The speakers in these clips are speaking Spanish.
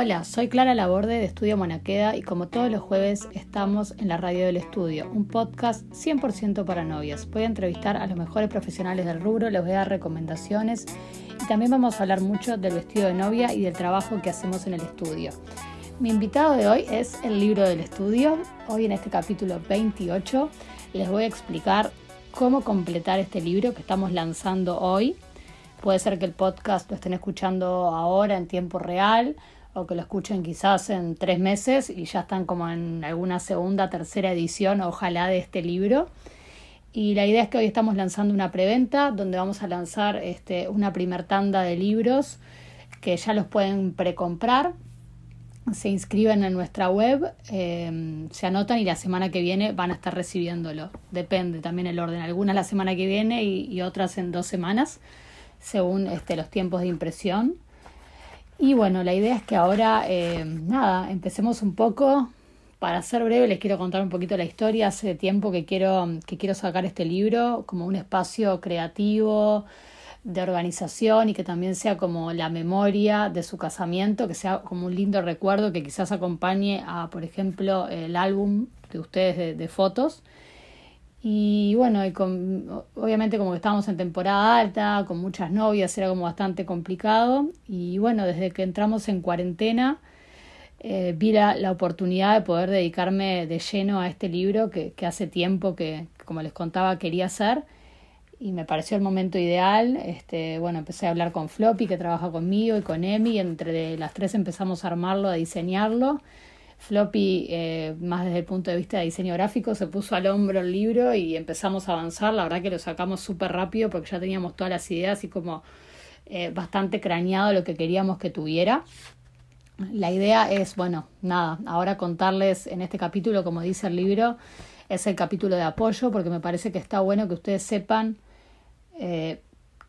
Hola, soy Clara Laborde de Estudio Monaqueda y como todos los jueves estamos en la Radio del Estudio, un podcast 100% para novias. Voy a entrevistar a los mejores profesionales del rubro, les voy a dar recomendaciones y también vamos a hablar mucho del vestido de novia y del trabajo que hacemos en el estudio. Mi invitado de hoy es el libro del estudio. Hoy en este capítulo 28 les voy a explicar cómo completar este libro que estamos lanzando hoy. Puede ser que el podcast lo estén escuchando ahora en tiempo real o que lo escuchen quizás en tres meses y ya están como en alguna segunda, tercera edición, ojalá, de este libro. Y la idea es que hoy estamos lanzando una preventa donde vamos a lanzar este, una primer tanda de libros que ya los pueden precomprar. Se inscriben en nuestra web, eh, se anotan y la semana que viene van a estar recibiéndolo. Depende también el orden. Algunas la semana que viene y, otras en dos semanas, según este, los tiempos de impresión. Y bueno, la idea es que ahora, eh, nada, empecemos un poco. Para ser breve, les quiero contar un poquito la historia. Hace tiempo que quiero, que quiero sacar este libro como un espacio creativo, de organización y que también sea como la memoria de su casamiento, que sea como un lindo recuerdo que quizás acompañe a, por ejemplo, el álbum de ustedes de fotos. Y bueno, y con, obviamente como que estábamos en temporada alta, con muchas novias, era como bastante complicado. Y bueno, desde que entramos en cuarentena, eh, vi la, la, oportunidad de poder dedicarme de lleno a este libro que, que hace tiempo que, como les contaba, quería hacer. Y me pareció el momento ideal. Este, bueno, empecé a hablar con Floppy, que trabaja conmigo, y con Emi. Y entre las tres empezamos a armarlo, a diseñarlo. Floppy, eh, más desde el punto de vista de diseño gráfico, se puso al hombro el libro y empezamos a avanzar. La verdad que lo sacamos súper rápido porque ya teníamos todas las ideas y como eh, bastante craneado lo que queríamos que tuviera. La idea es, bueno, nada, ahora contarles en este capítulo, como dice el libro, es el capítulo de apoyo porque me parece que está bueno que ustedes sepan eh,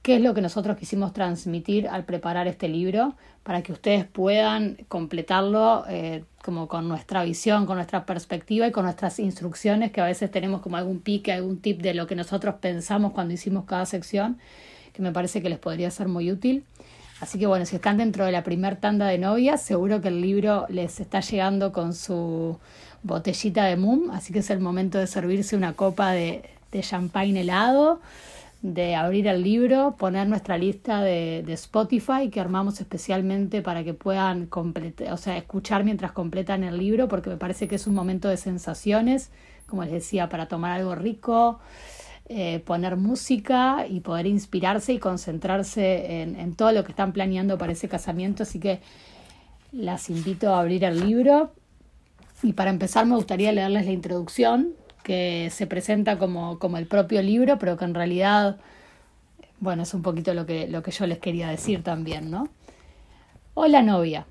qué es lo que nosotros quisimos transmitir al preparar este libro para que ustedes puedan completarlo eh, como con nuestra visión, con nuestra perspectiva y con nuestras instrucciones, que a veces tenemos como algún pique, algún tip de lo que nosotros pensamos cuando hicimos cada sección, que me parece que les podría ser muy útil. Así que bueno, si están dentro de la primer tanda de novias, seguro que el libro les está llegando con su botellita de mum, así que es el momento de servirse una copa de, de champagne helado de abrir el libro, poner nuestra lista de, de Spotify que armamos especialmente para que puedan o sea, escuchar mientras completan el libro, porque me parece que es un momento de sensaciones, como les decía, para tomar algo rico, eh, poner música y poder inspirarse y concentrarse en, en todo lo que están planeando para ese casamiento. Así que las invito a abrir el libro. Y para empezar me gustaría leerles la introducción que se presenta como, como el propio libro, pero que en realidad, bueno, es un poquito lo que, lo que yo les quería decir también, ¿no? Hola novia,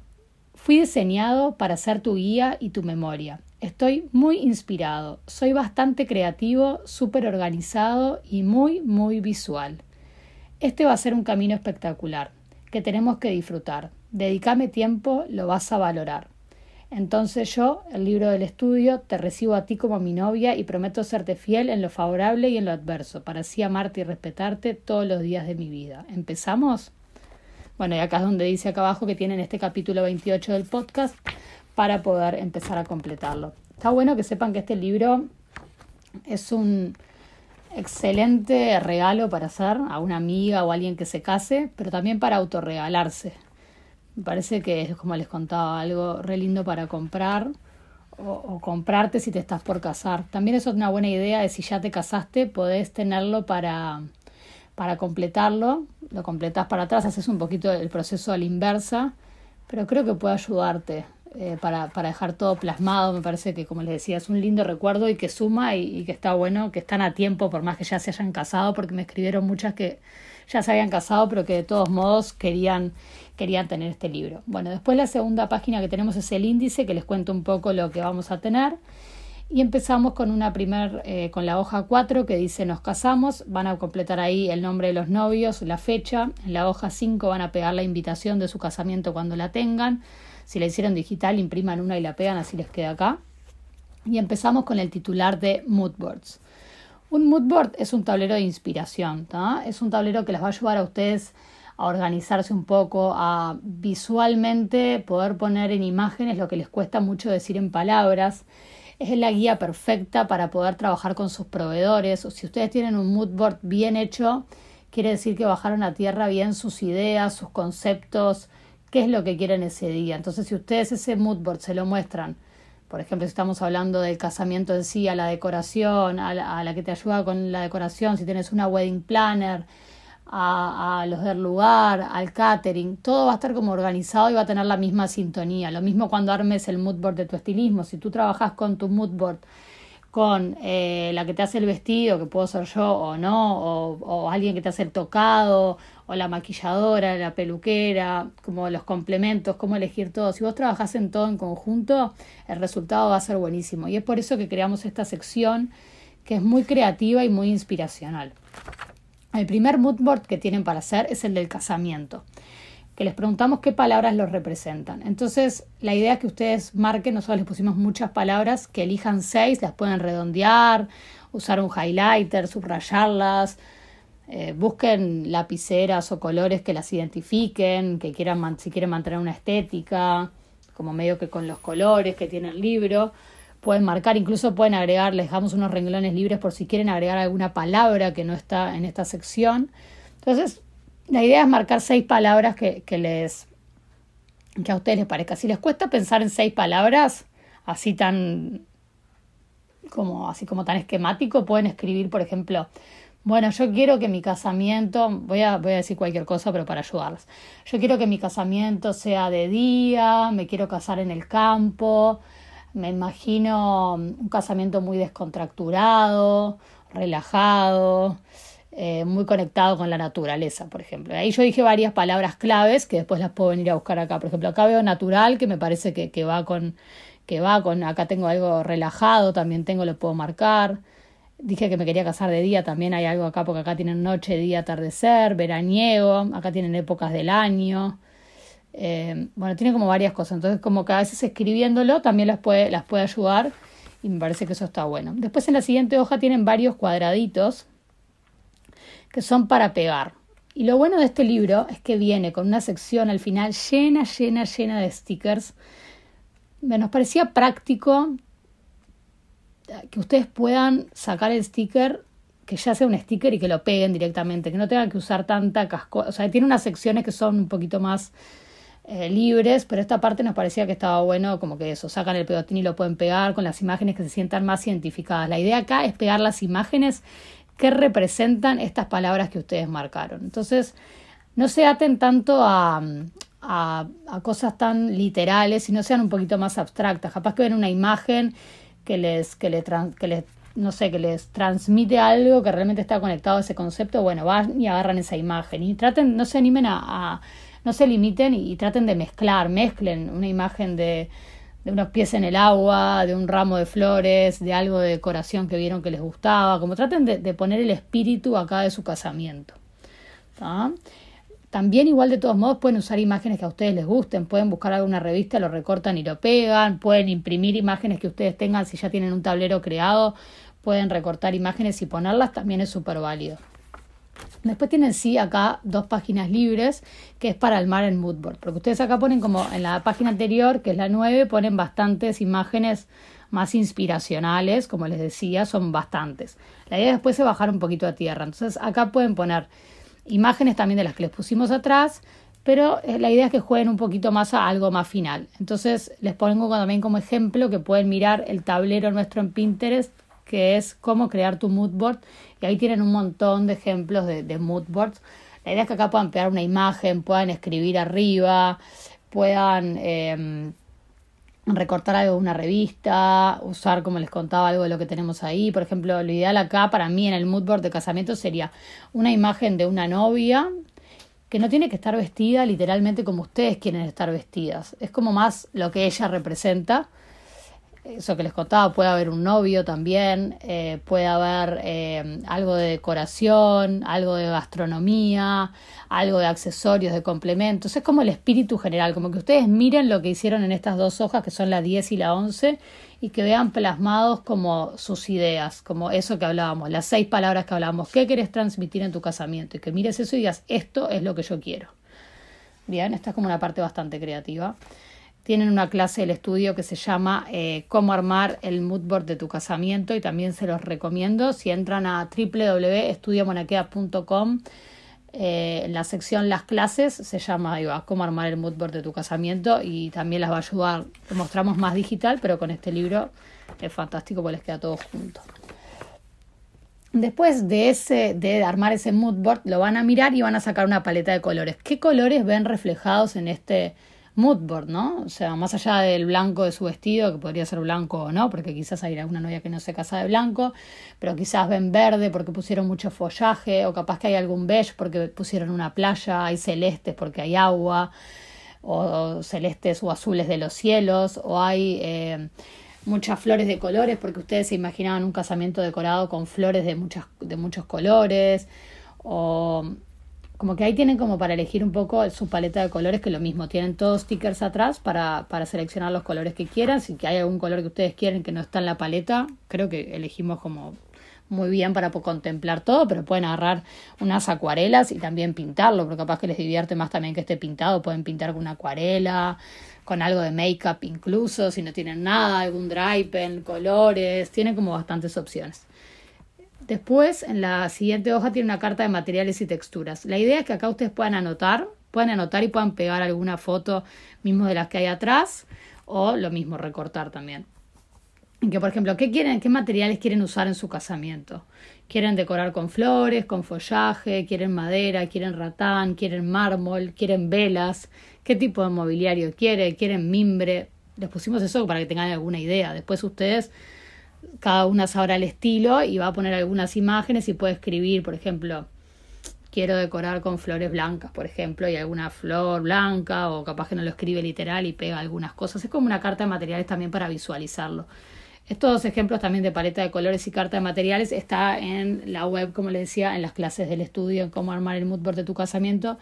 fui diseñado para ser tu guía y tu memoria. Estoy muy inspirado, soy bastante creativo, súper organizado y muy, muy visual. Este va a ser un camino espectacular, que tenemos que disfrutar. Dedícame tiempo, lo vas a valorar. Entonces yo, el libro del estudio, te recibo a ti como mi novia y prometo serte fiel en lo favorable y en lo adverso, para así amarte y respetarte todos los días de mi vida. ¿Empezamos? Bueno, y acá es donde dice acá abajo que tienen este capítulo 28 del podcast para poder empezar a completarlo. Está bueno que sepan que este libro es un excelente regalo para hacer a una amiga o a alguien que se case, pero también para autorregalarse. Me parece que es como les contaba, algo re lindo para comprar o, comprarte si te estás por casar. También es una buena idea de si ya te casaste, podés tenerlo para, para completarlo. Lo completás para atrás, haces un poquito el proceso a la inversa, pero creo que puede ayudarte. Eh, para, para dejar todo plasmado, me parece que como les decía, es un lindo recuerdo y que suma y, y que está bueno, que están a tiempo por más que ya se hayan casado, porque me escribieron muchas que ya se habían casado, pero que de todos modos querían, querían tener este libro. Bueno, después la segunda página que tenemos es el índice, que les cuento un poco lo que vamos a tener. Y empezamos con una primer, eh, con la hoja 4 que dice nos casamos, van a completar ahí el nombre de los novios, la fecha, en la hoja 5 van a pegar la invitación de su casamiento cuando la tengan, si la hicieron digital impriman una y la pegan, así les queda acá. Y empezamos con el titular de Moodboards. Un moodboard es un tablero de inspiración, es un tablero que les va a ayudar a ustedes a organizarse un poco, a visualmente poder poner en imágenes lo que les cuesta mucho decir en palabras. Es la guía perfecta para poder trabajar con sus proveedores. O si ustedes tienen un mood board bien hecho, quiere decir que bajaron a tierra bien sus ideas, sus conceptos, qué es lo que quieren ese día. Entonces, si ustedes ese mood board se lo muestran, por ejemplo, si estamos hablando del casamiento en sí, a la decoración, a la, a la que te ayuda con la decoración, si tienes una wedding planner, a, los del lugar, al catering, todo va a estar como organizado y va a tener la misma sintonía. Lo mismo cuando armes el mood board de tu estilismo. Si tú trabajas con tu mood board, con eh, la que te hace el vestido, que puedo ser yo o no, o, o, alguien que te hace el tocado, o la maquilladora, la peluquera, como los complementos, cómo elegir todo. Si vos trabajás en todo en conjunto, el resultado va a ser buenísimo. Y es por eso que creamos esta sección que es muy creativa y muy inspiracional. El primer mood board que tienen para hacer es el del casamiento, que les preguntamos qué palabras los representan. Entonces, la idea es que ustedes marquen, nosotros les pusimos muchas palabras, que elijan seis, las pueden redondear, usar un highlighter, subrayarlas, eh, busquen lapiceras o colores que las identifiquen, que quieran, si quieren mantener una estética, como medio que con los colores que tiene el libro pueden marcar, incluso pueden agregar, les dejamos unos renglones libres por si quieren agregar alguna palabra que no está en esta sección. Entonces, la idea es marcar seis palabras que, que les que a ustedes les parezca. Si les cuesta pensar en seis palabras, así tan como así como tan esquemático, pueden escribir, por ejemplo, bueno, yo quiero que mi casamiento, voy a, voy a decir cualquier cosa, pero para ayudarlas. Yo quiero que mi casamiento sea de día, me quiero casar en el campo, me imagino un casamiento muy descontracturado, relajado, eh, muy conectado con la naturaleza, por ejemplo. Ahí yo dije varias palabras claves que después las puedo venir a buscar acá. Por ejemplo, acá veo natural, que me parece que, que va con, que va con, acá tengo algo relajado, también tengo, lo puedo marcar. Dije que me quería casar de día, también hay algo acá, porque acá tienen noche, día, atardecer, veraniego, acá tienen épocas del año. Eh, bueno, tiene como varias cosas, entonces como que a veces escribiéndolo también las puede, las puede ayudar y me parece que eso está bueno. Después en la siguiente hoja tienen varios cuadraditos que son para pegar. Y lo bueno de este libro es que viene con una sección al final llena, llena, llena de stickers. Nos parecía práctico que ustedes puedan sacar el sticker, que ya sea un sticker y que lo peguen directamente, que no tengan que usar tanta casco. O sea, tiene unas secciones que son un poquito más eh, libres, pero esta parte nos parecía que estaba bueno, como que eso, sacan el pegotín y lo pueden pegar con las imágenes que se sientan más identificadas. La idea acá es pegar las imágenes que representan estas palabras que ustedes marcaron. Entonces, no se aten tanto a, a, cosas tan literales, sino sean un poquito más abstractas. Capaz que ven una imagen que les, que les, que les no sé, que les transmite algo que realmente está conectado a ese concepto, bueno, van y agarran esa imagen y traten, no se animen a no se limiten y, traten de mezclar, mezclen una imagen de, de unos pies en el agua, de un ramo de flores, de algo de decoración que vieron que les gustaba, como traten de, de poner el espíritu acá de su casamiento. También igual de todos modos pueden usar imágenes que a ustedes les gusten, pueden buscar alguna revista, lo recortan y lo pegan, pueden imprimir imágenes que ustedes tengan si ya tienen un tablero creado, pueden recortar imágenes y ponerlas, también es súper válido. Después tienen sí acá dos páginas libres que es para armar el moodboard, porque ustedes acá ponen como en la página anterior, que es la 9, ponen bastantes imágenes más inspiracionales, como les decía, son bastantes. La idea después es bajar un poquito a tierra. Entonces acá pueden poner imágenes también de las que les pusimos atrás, pero eh, la idea es que jueguen un poquito más a algo más final. Entonces les pongo también como ejemplo que pueden mirar el tablero nuestro en Pinterest que es cómo crear tu mood board. Y ahí tienen un montón de ejemplos de, de mood boards. La idea es que acá puedan pegar una imagen, puedan escribir arriba, puedan eh, recortar algo de una revista, usar, como les contaba, algo de lo que tenemos ahí. Por ejemplo, lo ideal acá para mí en el mood board de casamiento sería una imagen de una novia que no tiene que estar vestida literalmente como ustedes quieren estar vestidas. Es como más lo que ella representa eso que les contaba, puede haber un novio también, eh, puede haber eh, algo de decoración, algo de gastronomía, algo de accesorios, de complementos. Es como el espíritu general, como que ustedes miren lo que hicieron en estas dos hojas, que son la 10 y la 11, y que vean plasmados como sus ideas, como eso que hablábamos, las seis palabras que hablábamos. ¿Qué querés transmitir en tu casamiento? Y que mires eso y digas, esto es lo que yo quiero. Bien, esta es como una parte bastante creativa. Tienen una clase del estudio que se llama eh, Cómo armar el moodboard de tu casamiento y también se los recomiendo. Si entran a www.estudiomonaquea.com eh, en la sección Las clases se llama Cómo armar el moodboard de tu casamiento y también las va a ayudar. Lo mostramos más digital, pero con este libro es fantástico porque les queda todo junto. Después de, ese, de armar ese mood board, lo van a mirar y van a sacar una paleta de colores. ¿Qué colores ven reflejados en este mood board, no? O sea, más allá del blanco de su vestido, que podría ser blanco o no, porque quizás hay alguna novia que no se casa de blanco, pero quizás ven verde porque pusieron mucho follaje, o capaz que hay algún beige porque pusieron una playa, hay celestes porque hay agua, o celestes o azules de los cielos, o hay... Eh, muchas flores de colores, porque ustedes se imaginaban un casamiento decorado con flores de, muchas, de muchos colores, o como que ahí tienen como para elegir un poco su paleta de colores, que lo mismo, tienen todos stickers atrás para, para seleccionar los colores que quieran, si hay algún color que ustedes quieren que no está en la paleta, creo que elegimos como muy bien para contemplar todo, pero pueden agarrar unas acuarelas y también pintarlo, porque capaz que les divierte más también que esté pintado, pueden pintar con una acuarela, con algo de make-up incluso, si no tienen nada, algún dry pen, colores, tienen como bastantes opciones. Después, en la siguiente hoja tiene una carta de materiales y texturas. La idea es que acá ustedes puedan anotar, puedan anotar y puedan pegar alguna foto mismo de las que hay atrás o lo mismo recortar también. Que por ejemplo, ¿qué quieren, qué materiales quieren usar en su casamiento? ¿Quieren decorar con flores, con follaje, quieren madera, quieren ratán, quieren mármol, quieren velas, qué tipo de mobiliario quiere, quieren mimbre. Les pusimos eso para que tengan alguna idea. Después ustedes, cada una sabrá el estilo y va a poner algunas imágenes y puede escribir, por ejemplo, quiero decorar con flores blancas, por ejemplo, y alguna flor blanca, o capaz que no lo escribe literal y pega algunas cosas. Es como una carta de materiales también para visualizarlo. Estos ejemplos también de paleta de colores y carta de materiales está en la web, como les decía, en las clases del estudio en cómo armar el mood board de tu casamiento.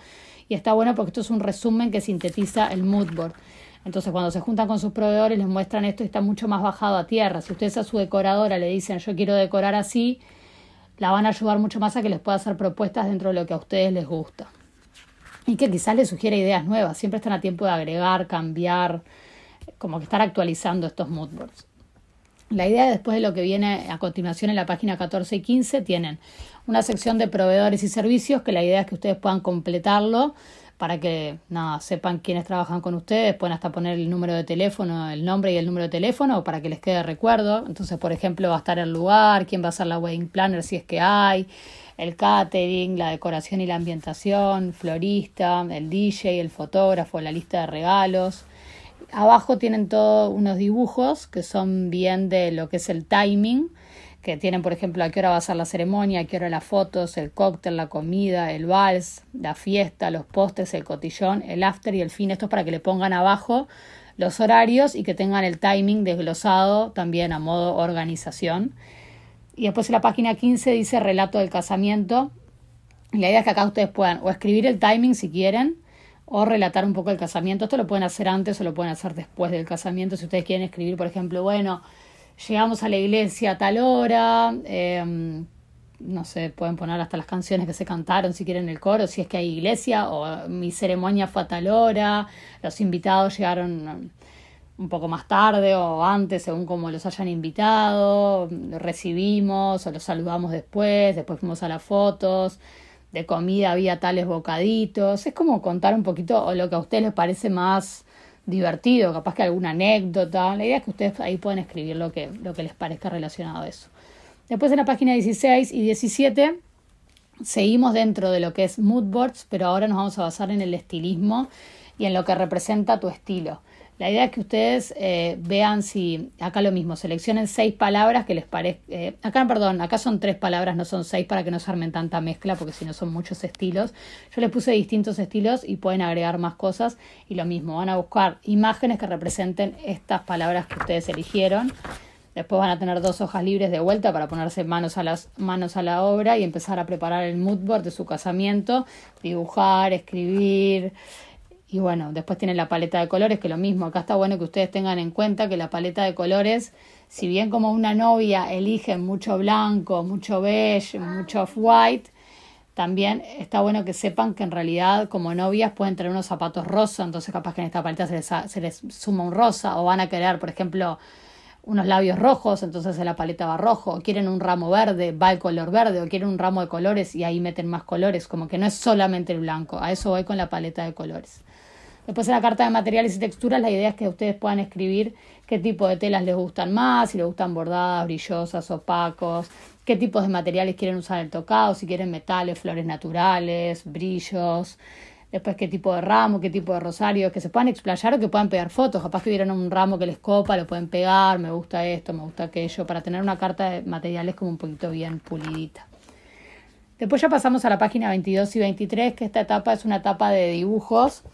Y está bueno porque esto es un resumen que sintetiza el mood board. Entonces, cuando se juntan con sus proveedores, les muestran esto y está mucho más bajado a tierra. Si ustedes a su decoradora le dicen, yo quiero decorar así, la van a ayudar mucho más a que les pueda hacer propuestas dentro de lo que a ustedes les gusta. Y que quizás les sugiera ideas nuevas. Siempre están a tiempo de agregar, cambiar, como que estar actualizando estos mood boards. La idea después de lo que viene a continuación en la página 14 y 15 tienen una sección de proveedores y servicios que la idea es que ustedes puedan completarlo para que nada, sepan quiénes trabajan con ustedes, pueden hasta poner el número de teléfono, el nombre y el número de teléfono para que les quede recuerdo. Entonces, por ejemplo, va a estar el lugar, quién va a ser la wedding planner si es que hay, el catering, la decoración y la ambientación, florista, el DJ, el fotógrafo, la lista de regalos. Abajo tienen todos unos dibujos que son bien de lo que es el timing, que tienen, por ejemplo, a qué hora va a ser la ceremonia, a qué hora las fotos, el cóctel, la comida, el vals, la fiesta, los postres, el cotillón, el after y el fin. Esto es para que le pongan abajo los horarios y que tengan el timing desglosado también a modo organización. Y después en la página 15 dice relato del casamiento. La idea es que acá ustedes puedan o escribir el timing si quieren, o relatar un poco el casamiento. Esto lo pueden hacer antes o lo pueden hacer después del casamiento. Si ustedes quieren escribir, por ejemplo, bueno, llegamos a la iglesia a tal hora, em, no sé, pueden poner hasta las canciones que se cantaron si quieren el coro, si es que hay iglesia, o mi ceremonia fue a tal hora, los invitados llegaron un poco más tarde o antes, según como los hayan invitado, recibimos o los saludamos después, después fuimos a las fotos, de comida había tales bocaditos. Es como contar un poquito o lo que a ustedes les parece más divertido, capaz que alguna anécdota. La idea es que ustedes ahí pueden escribir lo que, lo que les parezca relacionado a eso. Después en la página 16 y 17 seguimos dentro de lo que es mood boards, pero ahora nos vamos a basar en el estilismo y en lo que representa tu estilo. La idea es que ustedes eh, vean si, acá lo mismo, seleccionen seis palabras que les parezca, eh, acá perdón, acá son tres palabras, no son seis para que no se armen tanta mezcla, porque si no son muchos estilos. Yo les puse distintos estilos y pueden agregar más cosas y lo mismo, van a buscar imágenes que representen estas palabras que ustedes eligieron. Después van a tener dos hojas libres de vuelta para ponerse manos a las manos a la obra y empezar a preparar el mood board de su casamiento, dibujar, escribir, y bueno, después tiene la paleta de colores, que lo mismo, acá está bueno que ustedes tengan en cuenta que la paleta de colores, si bien como una novia eligen mucho blanco, mucho beige, mucho off-white, También está bueno que sepan que en realidad como novias pueden tener unos zapatos rosa, entonces capaz que en esta paleta se les, se les suma un rosa o van a querer, por ejemplo, unos labios rojos, entonces en la paleta va rojo, o quieren un ramo verde, va el color verde, o quieren un ramo de colores y ahí meten más colores, como que no es solamente el blanco, a eso voy con la paleta de colores. Después en la carta de materiales y texturas la idea es que ustedes puedan escribir qué tipo de telas les gustan más, si les gustan bordadas, brillosas, opacos, qué tipos de materiales quieren usar en el tocado, si quieren metales, flores naturales, brillos, después qué tipo de ramo, qué tipo de rosario, que se puedan explayar o que puedan pegar fotos, capaz que vieron un ramo que les copa, lo pueden pegar, me gusta esto, me gusta aquello, para tener una carta de materiales como un poquito bien pulidita. Después ya pasamos a la página 22 y 23, que esta etapa es una etapa de dibujos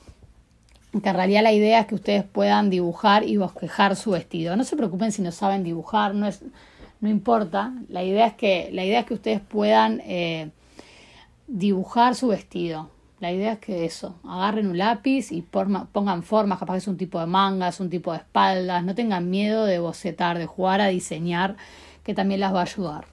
que en realidad la idea es que ustedes puedan dibujar y bosquejar su vestido. No se preocupen si no saben dibujar, no es, no importa. La idea es que, la idea es que ustedes puedan eh, dibujar su vestido. La idea es que eso, agarren un lápiz y pongan formas, capaz que es un tipo de mangas, un tipo de espaldas, no tengan miedo de bocetar, de jugar a diseñar, que también las va a ayudar.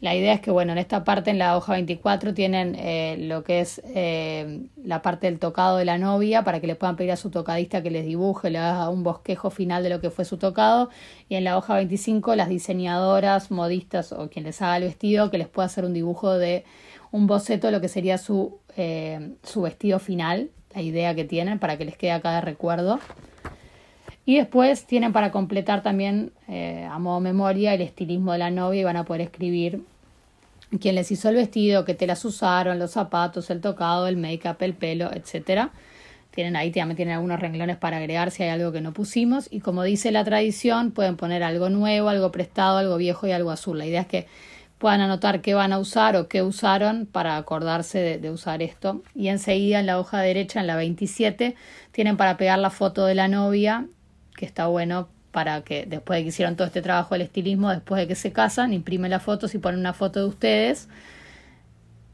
La idea es que, bueno, en esta parte, en la hoja 24, tienen eh, lo que es eh, la parte del tocado de la novia para que le puedan pedir a su tocadista que les dibuje, le haga un bosquejo final de lo que fue su tocado. Y en la hoja 25, las diseñadoras, modistas o quien les haga el vestido, que les pueda hacer un dibujo de un boceto de lo que sería su, eh, su vestido final, la idea que tienen para que les quede acá de recuerdo. Y después tienen para completar también eh, a modo memoria el estilismo de la novia y van a poder escribir quién les hizo el vestido, qué telas usaron, los zapatos, el tocado, el make-up, el pelo, etcétera. Tienen ahí también tienen algunos renglones para agregar si hay algo que no pusimos. Y como dice la tradición, pueden poner algo nuevo, algo prestado, algo viejo y algo azul. La idea es que puedan anotar qué van a usar o qué usaron para acordarse de, de, usar esto. Y enseguida en la hoja derecha, en la 27, tienen para pegar la foto de la novia que está bueno para que después de que hicieron todo este trabajo del estilismo, después de que se casan, imprimen las fotos y ponen una foto de ustedes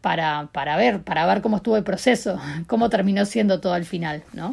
para, para ver, para ver cómo estuvo el proceso, cómo terminó siendo todo al final, ¿no?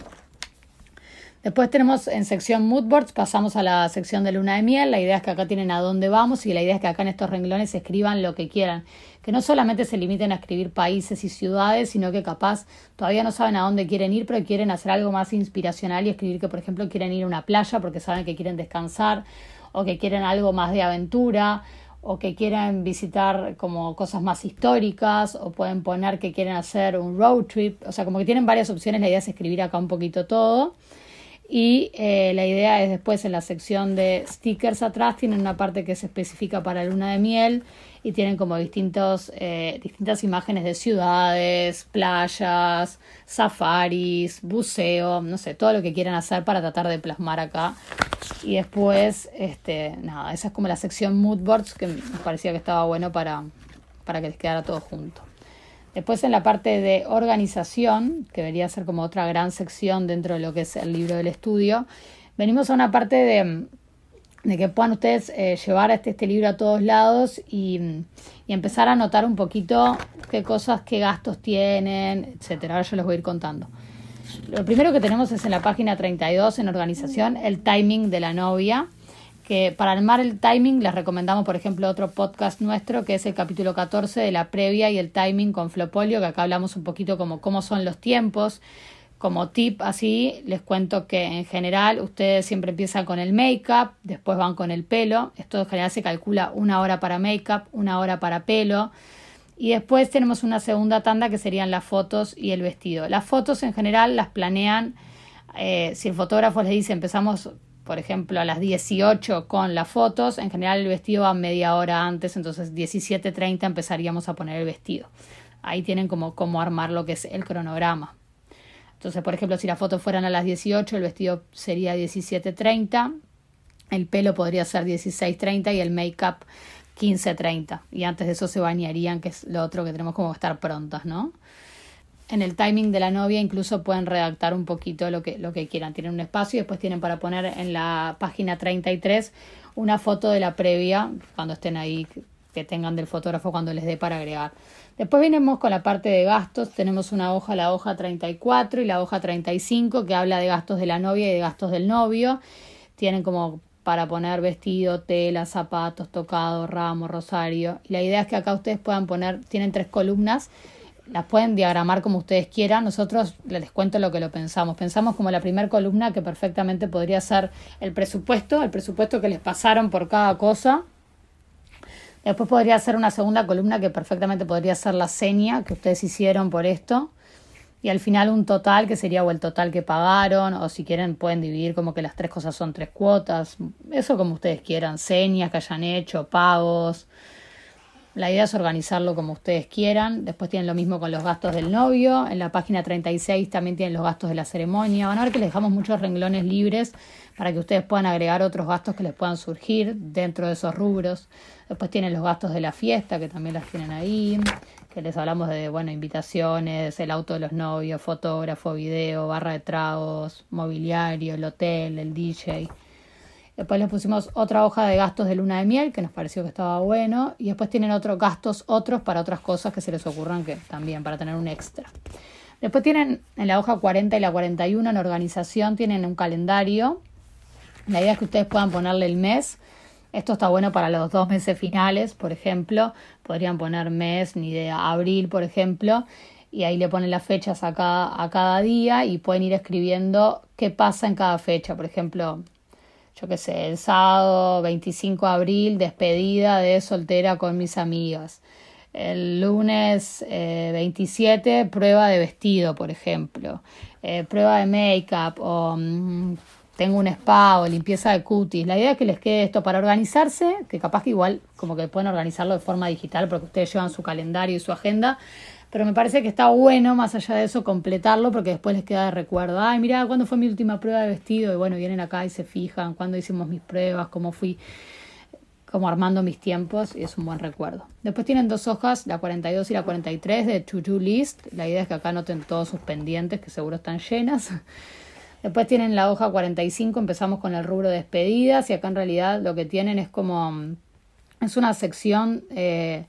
Después tenemos en sección moodboards, pasamos a la sección de luna de miel. La idea es que acá tienen a dónde vamos y la idea es que acá en estos renglones escriban lo que quieran. Que no solamente se limiten a escribir países y ciudades, sino que capaz todavía no saben a dónde quieren ir, pero quieren hacer algo más inspiracional y escribir que, por ejemplo, quieren ir a una playa porque saben que quieren descansar o que quieren algo más de aventura o que quieren visitar como cosas más históricas o pueden poner que quieren hacer un road trip. O sea, como que tienen varias opciones. La idea es escribir acá un poquito todo. Y eh, la idea es después en la sección de stickers atrás tienen una parte que se especifica para luna de miel y tienen como distintos, eh, distintas imágenes de ciudades, playas, safaris, buceo, no sé, todo lo que quieran hacer para tratar de plasmar acá. Y después, este, nada, esa es como la sección mood boards que me parecía que estaba bueno para, para que les quedara todo junto. Después en la parte de organización, que debería ser como otra gran sección dentro de lo que es el libro del estudio, venimos a una parte de, de que puedan ustedes eh, llevar este, este, libro a todos lados y, y, empezar a notar un poquito qué cosas, qué gastos tienen, etcétera. Ahora yo les voy a ir contando. Lo primero que tenemos es en la página 32 en organización el timing de la novia que para armar el timing les recomendamos, por ejemplo, otro podcast nuestro que es el capítulo 14 de la previa y el timing con Flopolio, que acá hablamos un poquito como cómo son los tiempos. Como tip así, les cuento que en general ustedes siempre empiezan con el make-up, después van con el pelo. Esto en general se calcula una hora para make-up, una hora para pelo. Y después tenemos una segunda tanda que serían las fotos y el vestido. Las fotos en general las planean, eh, si el fotógrafo les dice empezamos por ejemplo, a las 18 con las fotos, en general el vestido va media hora antes, entonces 17.30 empezaríamos a poner el vestido. Ahí tienen como cómo armar lo que es el cronograma. Entonces, por ejemplo, si las fotos fueran a las 18, el vestido sería 17.30, el pelo podría ser 16.30 y el make-up 15.30. Y antes de eso se bañarían, que es lo otro que tenemos como estar prontas, ¿no? En el timing de la novia incluso pueden redactar un poquito lo que, lo que quieran. Tienen un espacio y después tienen para poner en la página 33 una foto de la previa cuando estén ahí, que tengan del fotógrafo cuando les dé para agregar. Después venimos con la parte de gastos. Tenemos una hoja, la hoja 34 y la hoja 35 que habla de gastos de la novia y de gastos del novio. Tienen como para poner vestido, tela, zapatos, tocado, ramo, rosario. Y la idea es que acá ustedes puedan poner, tienen tres columnas, las pueden diagramar como ustedes quieran. Nosotros les cuento lo que lo pensamos. Pensamos como la primera columna que perfectamente podría ser el presupuesto, el presupuesto que les pasaron por cada cosa. Después podría ser una segunda columna que perfectamente podría ser la seña que ustedes hicieron por esto y al final un total que sería o el total que pagaron o si quieren pueden dividir como que las tres cosas son tres cuotas, eso como ustedes quieran, señas que hayan hecho, pagos. La idea es organizarlo como ustedes quieran. Después tienen lo mismo con los gastos del novio. En la página 36 también tienen los gastos de la ceremonia. Van a ver que les dejamos muchos renglones libres para que ustedes puedan agregar otros gastos que les puedan surgir dentro de esos rubros. Después tienen los gastos de la fiesta, que también las tienen ahí que les hablamos de, bueno, invitaciones, el auto de los novios, fotógrafo, video, barra de tragos, mobiliario, el hotel, el DJ. Después les pusimos otra hoja de gastos de luna de miel, que nos pareció que estaba bueno. Y después tienen otros gastos, otros para otras cosas que se les ocurran, que también para tener un extra. Después tienen en la hoja 40 y la 41 en organización, tienen un calendario. La idea es que ustedes puedan ponerle el mes esto está bueno para los dos meses finales, por ejemplo. Podrían poner mes ni de abril, por ejemplo, y ahí le ponen las fechas a cada, a cada día y pueden ir escribiendo qué pasa en cada fecha. Por ejemplo, yo qué sé, el sábado 25 de abril, despedida de soltera con mis amigas. El lunes 27, eh, prueba de vestido, por ejemplo. Eh, prueba de make-up o mm, tengo un spa o limpieza de cutis. La idea es que les quede esto para organizarse, que capaz que igual como que pueden organizarlo de forma digital porque ustedes llevan su calendario y su agenda, pero me parece que está bueno más allá de eso completarlo porque después les queda de recuerdo. Ay, mira, ¿cuándo fue mi última prueba de vestido? Y bueno, vienen acá y se fijan cuándo hicimos mis pruebas, cómo fui como armando mis tiempos y es un buen recuerdo. Después tienen dos hojas, la 42 y la 43 de to-do list. La idea es que acá anoten todos sus pendientes que seguro están llenas. Después tienen la hoja 45, empezamos con el rubro de despedidas y acá en realidad lo que tienen es como, mm, es una sección eh,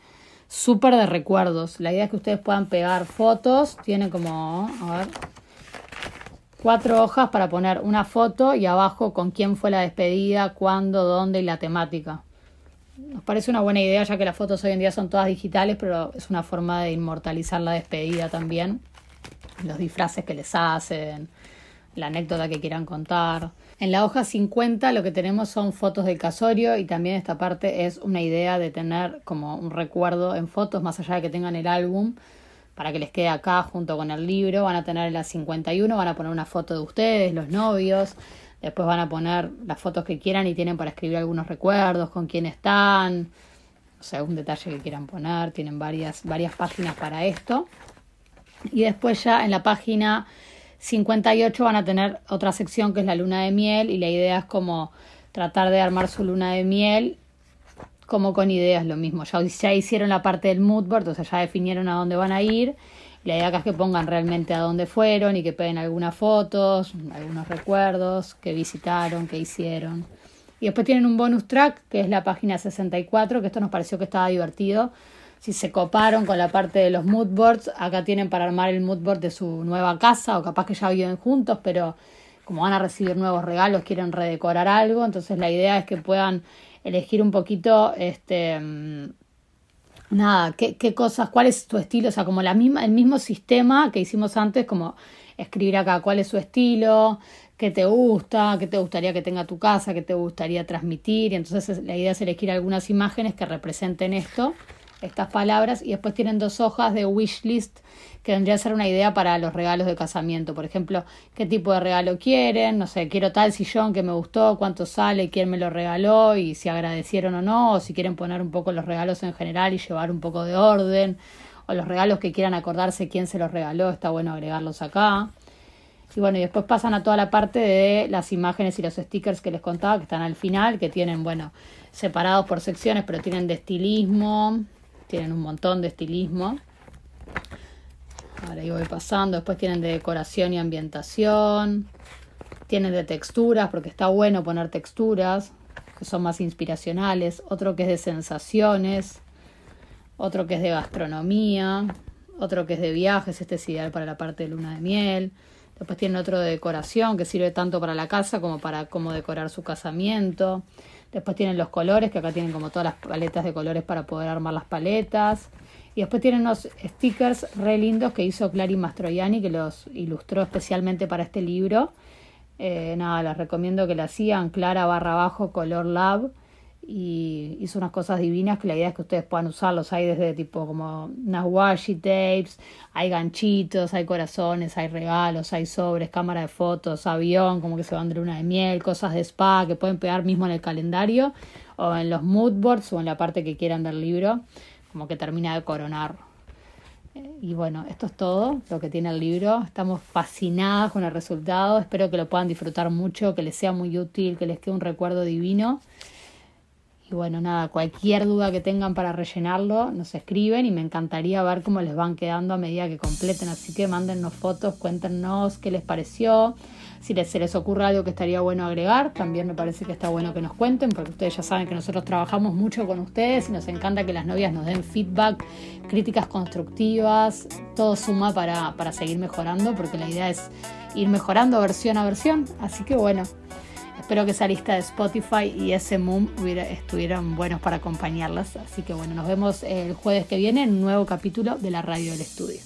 súper de recuerdos. La idea es que ustedes puedan pegar fotos, tiene como, a ver, cuatro hojas para poner una foto y abajo con quién fue la despedida, cuándo, dónde y la temática. Nos parece una buena idea ya que las fotos hoy en día son todas digitales, pero es una forma de inmortalizar la despedida también. Los disfraces que les hacen, la anécdota que quieran contar. En la hoja 50 lo que tenemos son fotos del casorio y también esta parte es una idea de tener como un recuerdo en fotos, más allá de que tengan el álbum, para que les quede acá junto con el libro. Van a tener en la 51, van a poner una foto de ustedes, los novios. Después van a poner las fotos que quieran y tienen para escribir algunos recuerdos, con quién están, o sea, un detalle que quieran poner. Tienen varias, varias páginas para esto. Y después ya en la página 58 van a tener otra sección que es la luna de miel y la idea es como tratar de armar su luna de miel como con ideas lo mismo. Ya, ya hicieron la parte del mood board, o sea, ya definieron a dónde van a ir. La idea acá es que pongan realmente a dónde fueron y que peguen algunas fotos, algunos recuerdos que visitaron, que hicieron. Y después tienen un bonus track, que es la página 64, que esto nos pareció que estaba divertido, si se coparon con la parte de los mood boards, acá tienen para armar el mood board de su nueva casa o capaz que ya viven juntos, pero como van a recibir nuevos regalos, quieren redecorar algo, entonces la idea es que puedan elegir un poquito este mm, nada, qué, qué cosas, cuál es tu estilo, o sea, como la misma, el mismo sistema que hicimos antes, como escribir acá cuál es su estilo, qué te gusta, qué te gustaría que tenga tu casa, qué te gustaría transmitir, y entonces la idea es elegir algunas imágenes que representen esto estas palabras y después tienen dos hojas de wish list que vendría a ser una idea para los regalos de casamiento. Por ejemplo, qué tipo de regalo quieren, no sé, quiero tal sillón que me gustó, cuánto sale, quién me lo regaló y si agradecieron o no, o si quieren poner un poco los regalos en general y llevar un poco de orden, o los regalos que quieran acordarse quién se los regaló, está bueno agregarlos acá. Y bueno, y después pasan a toda la parte de las imágenes y los stickers que les contaba, que están al final, que tienen, bueno, separados por secciones, pero tienen de estilismo, tienen un montón de estilismo. Ahora ahí voy pasando, después tienen de decoración y ambientación, tienen de texturas, porque está bueno poner texturas, que son más inspiracionales, otro que es de sensaciones, otro que es de gastronomía, otro que es de viajes, este es ideal para la parte de luna de miel. Después tienen otro de decoración que sirve tanto para la casa como para cómo decorar su casamiento. Después tienen los colores, que acá tienen como todas las paletas de colores para poder armar las paletas. Y después tienen unos stickers re lindos que hizo Clary Mastroianni, que los ilustró especialmente para este libro. Eh, nada, les recomiendo que la sigan, Clara barra abajo Color Lab y hizo unas cosas divinas que la idea es que ustedes puedan usarlos. Hay desde tipo como unas washi tapes, hay ganchitos, hay corazones, hay regalos, hay sobres, cámara de fotos, avión, como que se van de luna de miel, cosas de spa que pueden pegar mismo en el calendario o en los mood boards o en la parte que quieran del libro, como que termina de coronar. Eh, y bueno, esto es todo lo que tiene el libro. Estamos fascinadas con el resultado. Espero que lo puedan disfrutar mucho, que les sea muy útil, que les quede un recuerdo divino. Y bueno, nada, cualquier duda que tengan para rellenarlo, nos escriben y me encantaría ver cómo les van quedando a medida que completen. Así que mándennos fotos, cuéntenos qué les pareció. Si les, se les ocurre algo que estaría bueno agregar, también me parece que está bueno que nos cuenten, porque ustedes ya saben que nosotros trabajamos mucho con ustedes y nos encanta que las novias nos den feedback, críticas constructivas, todo suma para, para seguir mejorando, porque la idea es ir mejorando versión a versión. Así que bueno, Espero que esa lista de Spotify y ese Moon estuvieran buenos para acompañarlas. Así que bueno, nos vemos el jueves que viene en un nuevo capítulo de la radio del estudio.